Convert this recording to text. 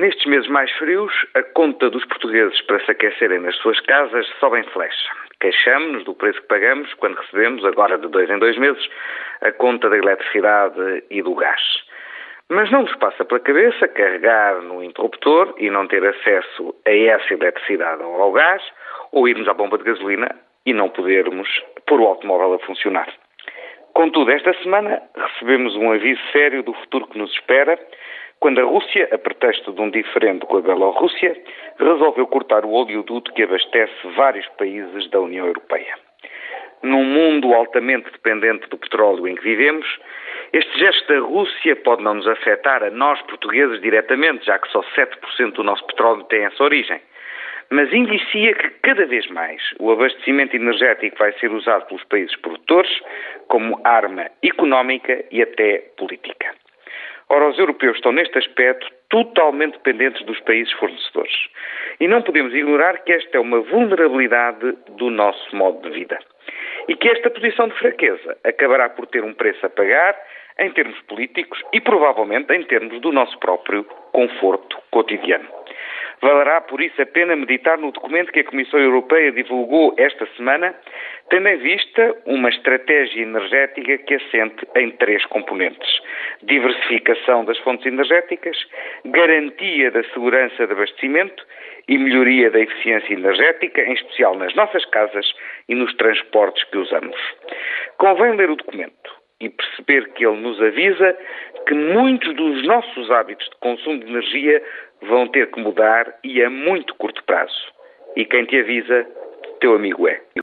Nestes meses mais frios, a conta dos portugueses para se aquecerem nas suas casas sobe em flecha. Queixamos-nos do preço que pagamos quando recebemos, agora de dois em dois meses, a conta da eletricidade e do gás. Mas não nos passa pela cabeça carregar no interruptor e não ter acesso a essa eletricidade ou ao gás, ou irmos à bomba de gasolina e não podermos pôr o automóvel a funcionar. Contudo, esta semana recebemos um aviso sério do futuro que nos espera quando a Rússia, a pretexto de um diferendo com a Bielorrússia, resolveu cortar o oleoduto que abastece vários países da União Europeia. Num mundo altamente dependente do petróleo em que vivemos, este gesto da Rússia pode não nos afetar a nós portugueses diretamente, já que só 7% do nosso petróleo tem essa origem. Mas indicia que cada vez mais o abastecimento energético vai ser usado pelos países produtores como arma económica e até política. Ora, os europeus estão neste aspecto totalmente dependentes dos países fornecedores. E não podemos ignorar que esta é uma vulnerabilidade do nosso modo de vida. E que esta posição de fraqueza acabará por ter um preço a pagar em termos políticos e provavelmente em termos do nosso próprio conforto cotidiano. Valerá, por isso, a pena meditar no documento que a Comissão Europeia divulgou esta semana, tendo em vista uma estratégia energética que assente em três componentes: diversificação das fontes energéticas, garantia da segurança de abastecimento e melhoria da eficiência energética, em especial nas nossas casas e nos transportes que usamos. Convém ler o documento e perceber que ele nos avisa que muitos dos nossos hábitos de consumo de energia vão ter que mudar e a muito curto prazo. E quem te avisa, teu amigo é.